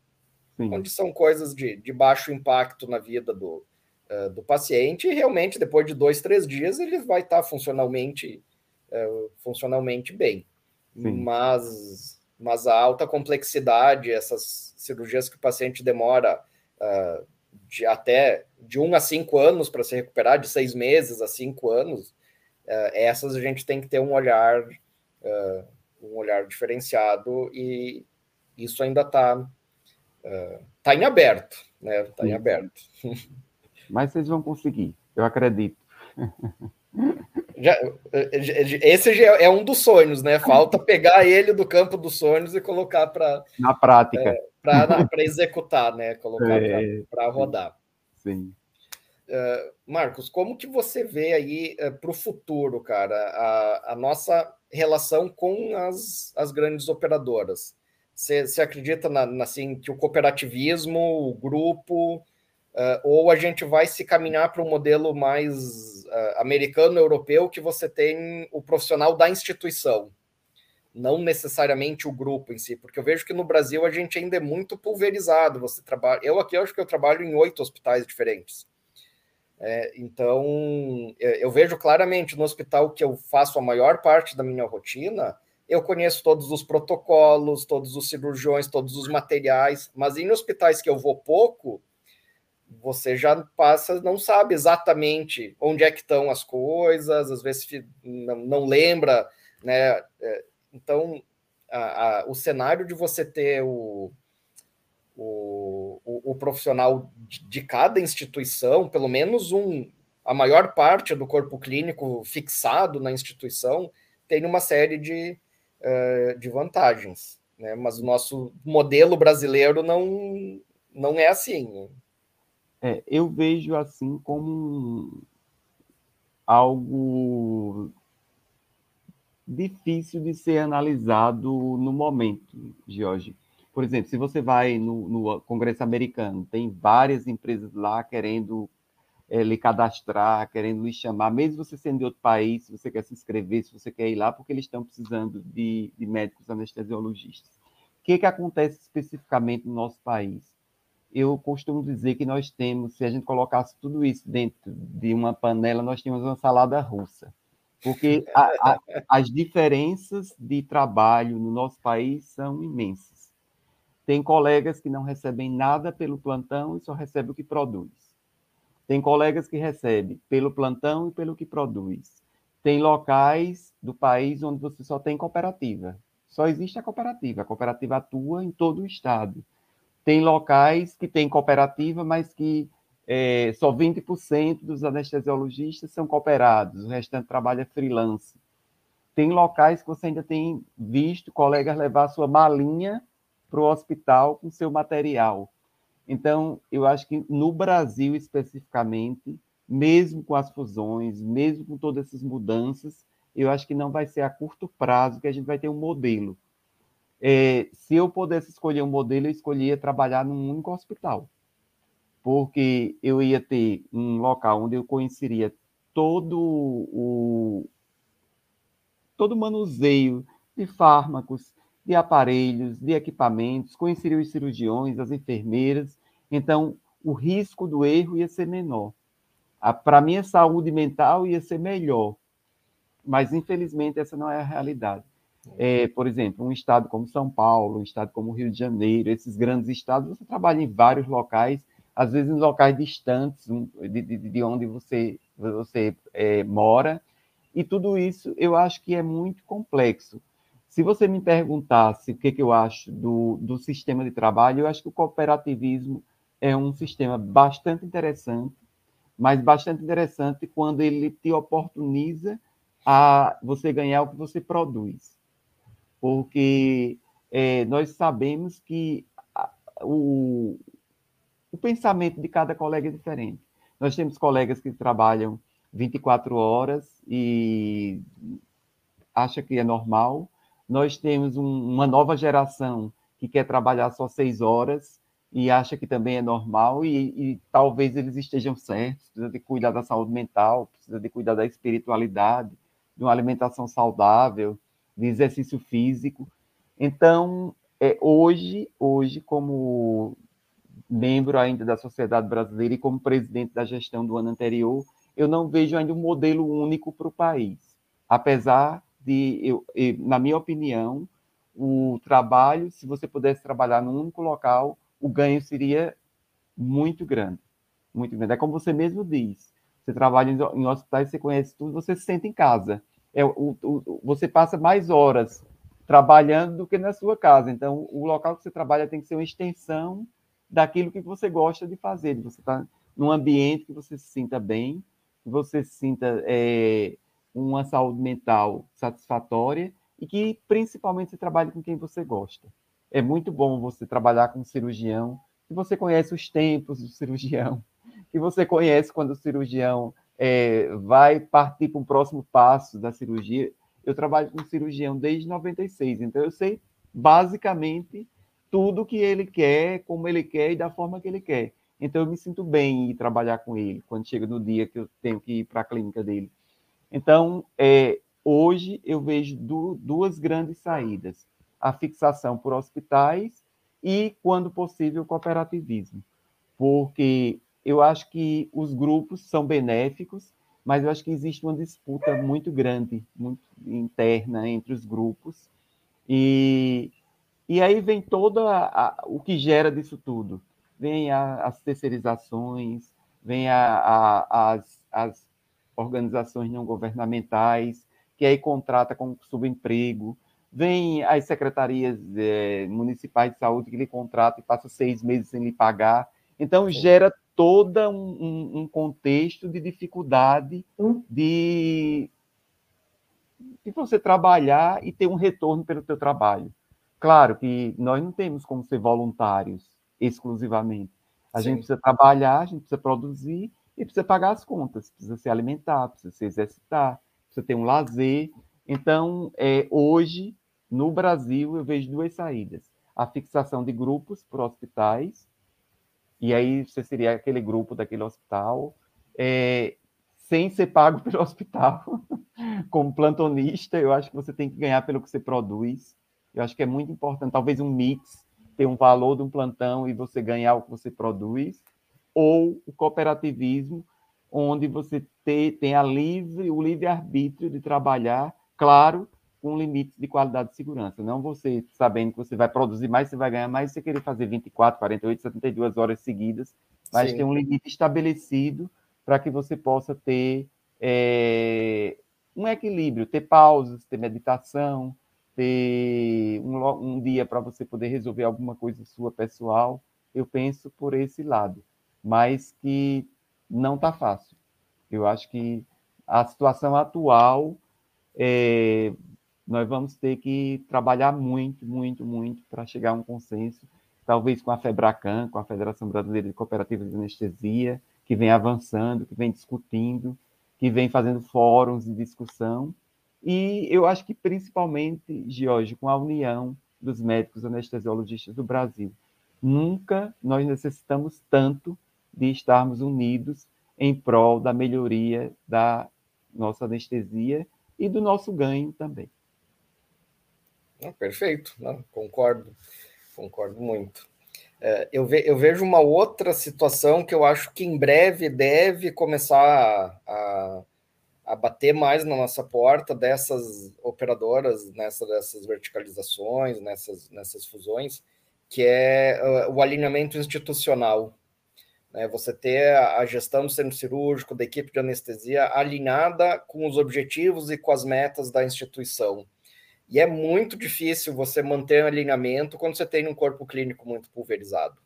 Sim. onde são coisas de, de baixo impacto na vida do, uh, do paciente, e realmente depois de dois, três dias ele vai estar tá funcionalmente, uh, funcionalmente bem. Sim. Mas mas a alta complexidade, essas cirurgias que o paciente demora uh, de até de um a cinco anos para se recuperar, de seis meses a cinco anos, essas a gente tem que ter um olhar, um olhar diferenciado e isso ainda está tá em aberto, né? Está em aberto. Mas vocês vão conseguir, eu acredito. Já, esse já é um dos sonhos, né? Falta pegar ele do campo dos sonhos e colocar para na prática, é, para executar, né? Colocar é, para rodar. Sim. Uh, Marcos, como que você vê aí uh, para o futuro, cara, a, a, nossa relação com as, as grandes operadoras? Você acredita na, na, assim, que o cooperativismo, o grupo, uh, ou a gente vai se caminhar para um modelo mais americano-europeu que você tem o profissional da instituição, não necessariamente o grupo em si, porque eu vejo que no Brasil a gente ainda é muito pulverizado. Você trabalha, eu aqui eu acho que eu trabalho em oito hospitais diferentes. É, então, eu vejo claramente no hospital que eu faço a maior parte da minha rotina, eu conheço todos os protocolos, todos os cirurgiões, todos os materiais, mas em hospitais que eu vou pouco, você já passa, não sabe exatamente onde é que estão as coisas, às vezes não, lembra, né? É, então, a, a, o cenário de você ter o, o, o, o profissional de, de cada instituição, pelo menos um, a maior parte do corpo clínico fixado na instituição, tem uma série de, uh, de vantagens. Né? Mas o nosso modelo brasileiro não, não é assim. É, eu vejo assim como algo difícil de ser analisado no momento, Jorge. Por exemplo, se você vai no, no Congresso americano, tem várias empresas lá querendo é, lhe cadastrar, querendo lhe chamar, mesmo você sendo de outro país, se você quer se inscrever, se você quer ir lá, porque eles estão precisando de, de médicos anestesiologistas. O que, que acontece especificamente no nosso país? Eu costumo dizer que nós temos, se a gente colocasse tudo isso dentro de uma panela, nós temos uma salada russa. Porque a, a, as diferenças de trabalho no nosso país são imensas. Tem colegas que não recebem nada pelo plantão e só recebem o que produz. Tem colegas que recebem pelo plantão e pelo que produz. Tem locais do país onde você só tem cooperativa. Só existe a cooperativa. A cooperativa atua em todo o estado. Tem locais que tem cooperativa, mas que é, só 20% dos anestesiologistas são cooperados, o restante trabalha freelance. Tem locais que você ainda tem visto colegas levar sua malinha para o hospital com seu material. Então, eu acho que no Brasil especificamente, mesmo com as fusões, mesmo com todas essas mudanças, eu acho que não vai ser a curto prazo que a gente vai ter um modelo. É, se eu pudesse escolher um modelo, eu escolhia trabalhar num único hospital, porque eu ia ter um local onde eu conheceria todo o todo o manuseio de fármacos, de aparelhos, de equipamentos, conheceria os cirurgiões, as enfermeiras, então o risco do erro ia ser menor. Para a minha saúde mental ia ser melhor, mas infelizmente essa não é a realidade. É, por exemplo, um estado como São Paulo, um estado como Rio de Janeiro, esses grandes estados, você trabalha em vários locais, às vezes em locais distantes de, de, de onde você, você é, mora, e tudo isso eu acho que é muito complexo. Se você me perguntasse o que, que eu acho do, do sistema de trabalho, eu acho que o cooperativismo é um sistema bastante interessante, mas bastante interessante quando ele te oportuniza a você ganhar o que você produz. Porque é, nós sabemos que o, o pensamento de cada colega é diferente. Nós temos colegas que trabalham 24 horas e acha que é normal, nós temos um, uma nova geração que quer trabalhar só seis horas e acha que também é normal e, e, talvez eles estejam certos, precisa de cuidar da saúde mental, precisa de cuidar da espiritualidade, de uma alimentação saudável, de exercício físico. Então, é, hoje, hoje, como membro ainda da sociedade brasileira e como presidente da gestão do ano anterior, eu não vejo ainda um modelo único para o país, apesar de, eu, na minha opinião, o trabalho, se você pudesse trabalhar num único local, o ganho seria muito grande. Muito grande. É como você mesmo diz. Você trabalha em hospitais, você conhece tudo, você se sente em casa. É, o, o, você passa mais horas trabalhando do que na sua casa. Então, o local que você trabalha tem que ser uma extensão daquilo que você gosta de fazer. Você estar tá num ambiente que você se sinta bem, que você se sinta é, uma saúde mental satisfatória e que principalmente você trabalhe com quem você gosta. É muito bom você trabalhar com um cirurgião, que você conhece os tempos do cirurgião, que você conhece quando o cirurgião é, vai partir para um próximo passo da cirurgia. Eu trabalho com cirurgião desde 96, então eu sei basicamente tudo que ele quer, como ele quer e da forma que ele quer. Então eu me sinto bem em trabalhar com ele quando chega no dia que eu tenho que ir para a clínica dele. Então, é, hoje eu vejo du duas grandes saídas: a fixação por hospitais e, quando possível, o cooperativismo. Porque eu acho que os grupos são benéficos, mas eu acho que existe uma disputa muito grande, muito interna entre os grupos. E, e aí vem todo o que gera disso tudo. Vem a, as terceirizações, vem a, a, as, as organizações não governamentais, que aí contrata com subemprego, vem as secretarias é, municipais de saúde que lhe contratam e passa seis meses sem lhe pagar. Então, gera todo um, um, contexto de dificuldade hum. de, de você trabalhar e ter um retorno pelo teu trabalho. Claro que nós não temos como ser voluntários exclusivamente. A Sim. gente precisa trabalhar, a gente precisa produzir e precisa pagar as contas, precisa se alimentar, precisa se exercitar, precisa ter um lazer. Então, é, hoje, no Brasil, eu vejo duas saídas. A fixação de grupos por hospitais e aí você seria aquele grupo daquele hospital, é, sem ser pago pelo hospital, como plantonista, eu acho que você tem que ganhar pelo que você produz. Eu acho que é muito importante, talvez um mix, ter um valor de um plantão e você ganhar o que você produz, ou o cooperativismo, onde você tem a livre, o livre-arbítrio de trabalhar, claro, com limites de qualidade de segurança. Não você sabendo que você vai produzir mais, você vai ganhar mais, você querer fazer 24, 48, 72 horas seguidas, mas Sim. tem um limite estabelecido para que você possa ter é, um equilíbrio, ter pausas, ter meditação, ter um, um dia para você poder resolver alguma coisa sua pessoal. Eu penso por esse lado, mas que não está fácil. Eu acho que a situação atual é, nós vamos ter que trabalhar muito, muito, muito para chegar a um consenso, talvez com a FEBRACAN, com a Federação Brasileira de Cooperativas de Anestesia, que vem avançando, que vem discutindo, que vem fazendo fóruns de discussão, e eu acho que principalmente, Jorge, com a união dos médicos anestesiologistas do Brasil. Nunca nós necessitamos tanto de estarmos unidos em prol da melhoria da nossa anestesia e do nosso ganho também. Perfeito, não, concordo, concordo muito. É, eu, ve, eu, vejo uma outra situação que eu acho que em breve deve começar a, a, a bater mais na nossa porta dessas operadoras, nessa, dessas verticalizações, nessas, nessas fusões, que é uh, o alinhamento institucional. Né? Você ter a gestão do centro cirúrgico, da equipe de anestesia alinhada com os objetivos e com as metas da instituição e é muito difícil você manter um alinhamento quando você tem um corpo clínico muito pulverizado.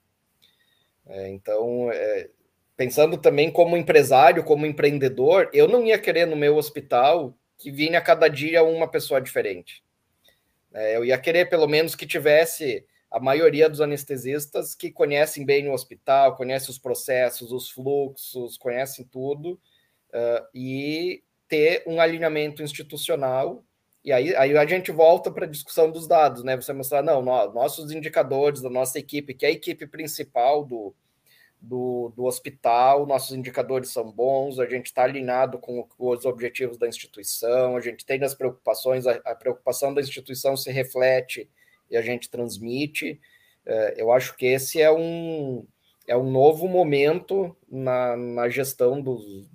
É, então, é, pensando também como empresário, como empreendedor, eu não ia querer no meu hospital que vinha a cada dia uma pessoa diferente. É, eu ia querer pelo menos que tivesse a maioria dos anestesistas que conhecem bem o hospital, conhecem os processos, os fluxos, conhecem tudo, uh, e ter um alinhamento institucional e aí, aí a gente volta para a discussão dos dados, né? Você mostrar, não, nossos indicadores da nossa equipe, que é a equipe principal do, do, do hospital, nossos indicadores são bons, a gente está alinhado com os objetivos da instituição, a gente tem as preocupações, a, a preocupação da instituição se reflete e a gente transmite. É, eu acho que esse é um, é um novo momento na, na gestão dos,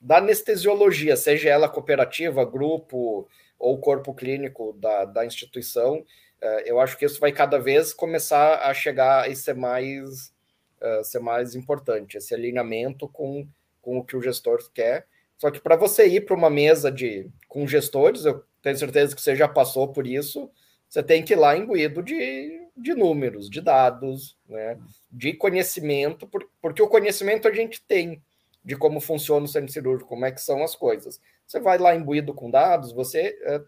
da anestesiologia, seja ela cooperativa, grupo ou corpo clínico da, da instituição, uh, eu acho que isso vai cada vez começar a chegar e ser mais, uh, ser mais importante, esse alinhamento com, com o que o gestor quer. Só que para você ir para uma mesa de, com gestores, eu tenho certeza que você já passou por isso, você tem que ir lá imbuído de, de números, de dados, né, de conhecimento, porque o conhecimento a gente tem, de como funciona o centro cirúrgico, como é que são as coisas. Você vai lá imbuído com dados, você é,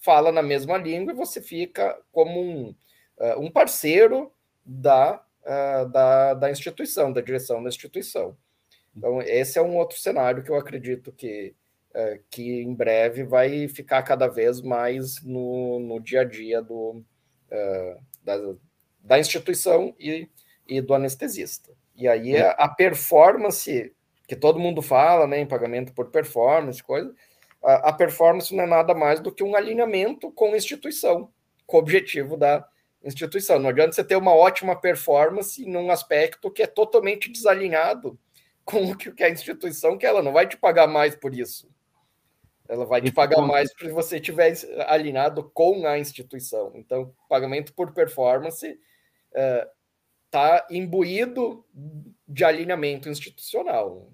fala na mesma língua e você fica como um, uh, um parceiro da uh, da, da instituição, da direção da instituição. Então, esse é um outro cenário que eu acredito que, uh, que em breve vai ficar cada vez mais no, no dia a dia do, uh, da, da instituição e, e do anestesista. E aí a, a performance que todo mundo fala, né, em pagamento por performance, coisa, a, a, performance não é nada mais do que um alinhamento com a instituição, com o objetivo da instituição. Não adianta você ter uma ótima performance num aspecto que é totalmente desalinhado com o que a instituição que ela não vai te pagar mais por isso. Ela vai te pagar mais se você estiver alinhado com a instituição. Então, pagamento por performance está uh, imbuído de alinhamento institucional.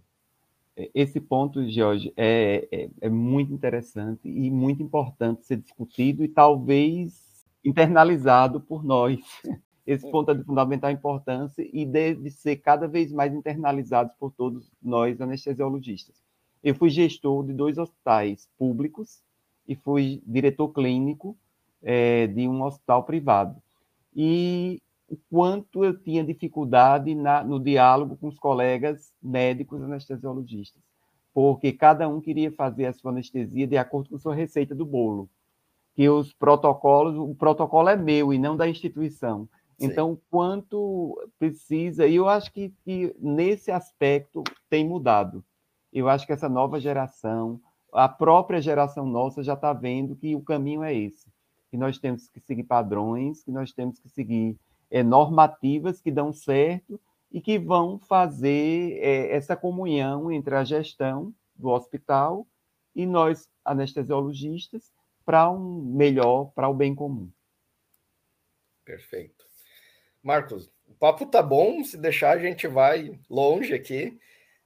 Esse ponto, Jorge, é, é, é, muito interessante e muito importante ser discutido e talvez internalizado por nós. Esse ponto é de fundamental importância e deve ser cada vez mais internalizado por todos nós anestesiologistas. Eu fui gestor de dois hospitais públicos e fui diretor clínico é, de um hospital privado. E o quanto eu tinha dificuldade na, no diálogo com os colegas médicos anestesiologistas, porque cada um queria fazer a sua anestesia de acordo com a sua receita do bolo, que os protocolos, o protocolo é meu e não da instituição. Sim. Então, quanto precisa, e eu acho que, que nesse aspecto tem mudado. Eu acho que essa nova geração, a própria geração nossa já está vendo que o caminho é esse, que nós temos que seguir padrões, que nós temos que seguir é, normativas que dão certo e que vão fazer é, essa comunhão entre a gestão do hospital e nós, anestesiologistas, para um melhor, para o bem comum. Perfeito. Marcos, o papo tá bom, se deixar a gente vai longe aqui.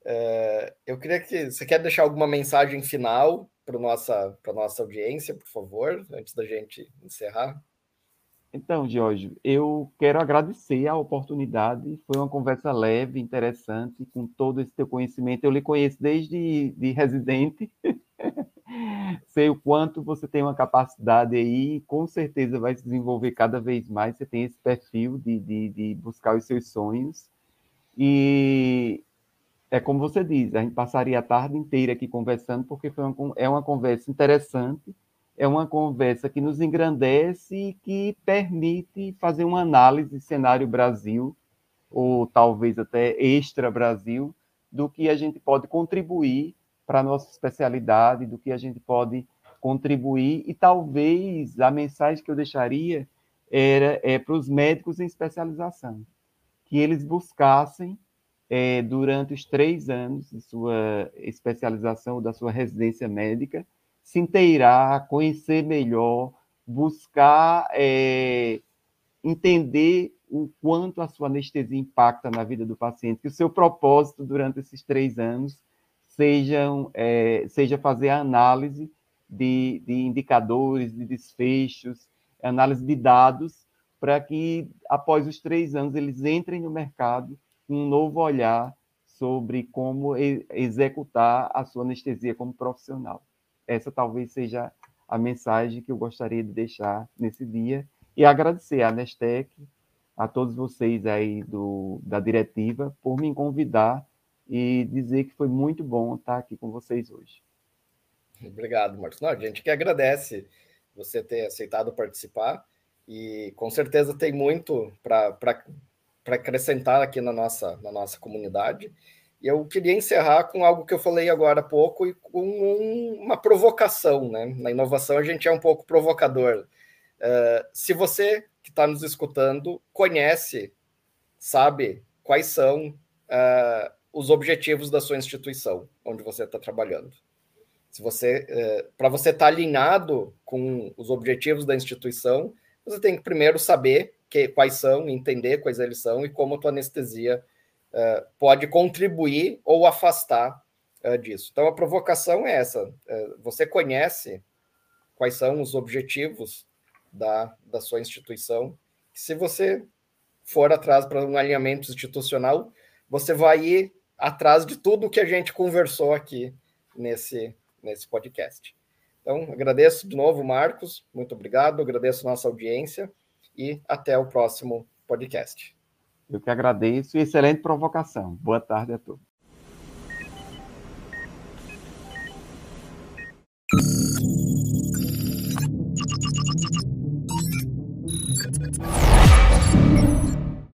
É, eu queria que você quer deixar alguma mensagem final para nossa para nossa audiência, por favor, antes da gente encerrar. Então, Jorge, eu quero agradecer a oportunidade. Foi uma conversa leve, interessante, com todo esse teu conhecimento. Eu lhe conheço desde de residente. Sei o quanto você tem uma capacidade aí, com certeza vai se desenvolver cada vez mais. Você tem esse perfil de, de, de buscar os seus sonhos. E é como você diz, a gente passaria a tarde inteira aqui conversando, porque foi uma, é uma conversa interessante é uma conversa que nos engrandece e que permite fazer uma análise cenário Brasil, ou talvez até extra Brasil, do que a gente pode contribuir para a nossa especialidade, do que a gente pode contribuir, e talvez a mensagem que eu deixaria era é, para os médicos em especialização, que eles buscassem, é, durante os três anos de sua especialização, da sua residência médica, se inteirar, conhecer melhor, buscar é, entender o quanto a sua anestesia impacta na vida do paciente, que o seu propósito durante esses três anos sejam, é, seja fazer a análise de, de indicadores, de desfechos, análise de dados, para que após os três anos eles entrem no mercado um novo olhar sobre como executar a sua anestesia como profissional essa talvez seja a mensagem que eu gostaria de deixar nesse dia e agradecer à Nestec, a todos vocês aí do, da diretiva por me convidar e dizer que foi muito bom estar aqui com vocês hoje. Obrigado, Marcos. Não, a gente que agradece você ter aceitado participar e com certeza tem muito para acrescentar aqui na nossa, na nossa comunidade. E eu queria encerrar com algo que eu falei agora há pouco e com um, uma provocação. Né? Na inovação, a gente é um pouco provocador. Uh, se você que está nos escutando conhece, sabe quais são uh, os objetivos da sua instituição, onde você está trabalhando. Se você, uh, para você estar tá alinhado com os objetivos da instituição, você tem que primeiro saber que, quais são, entender quais eles são e como a tua anestesia uh, pode contribuir ou afastar uh, disso. Então, a provocação é essa: uh, você conhece quais são os objetivos da, da sua instituição. Se você for atrás para um alinhamento institucional, você vai ir atrás de tudo que a gente conversou aqui nesse, nesse podcast. Então, agradeço de novo, Marcos, muito obrigado, agradeço a nossa audiência e até o próximo podcast. Eu que agradeço e excelente provocação. Boa tarde a todos.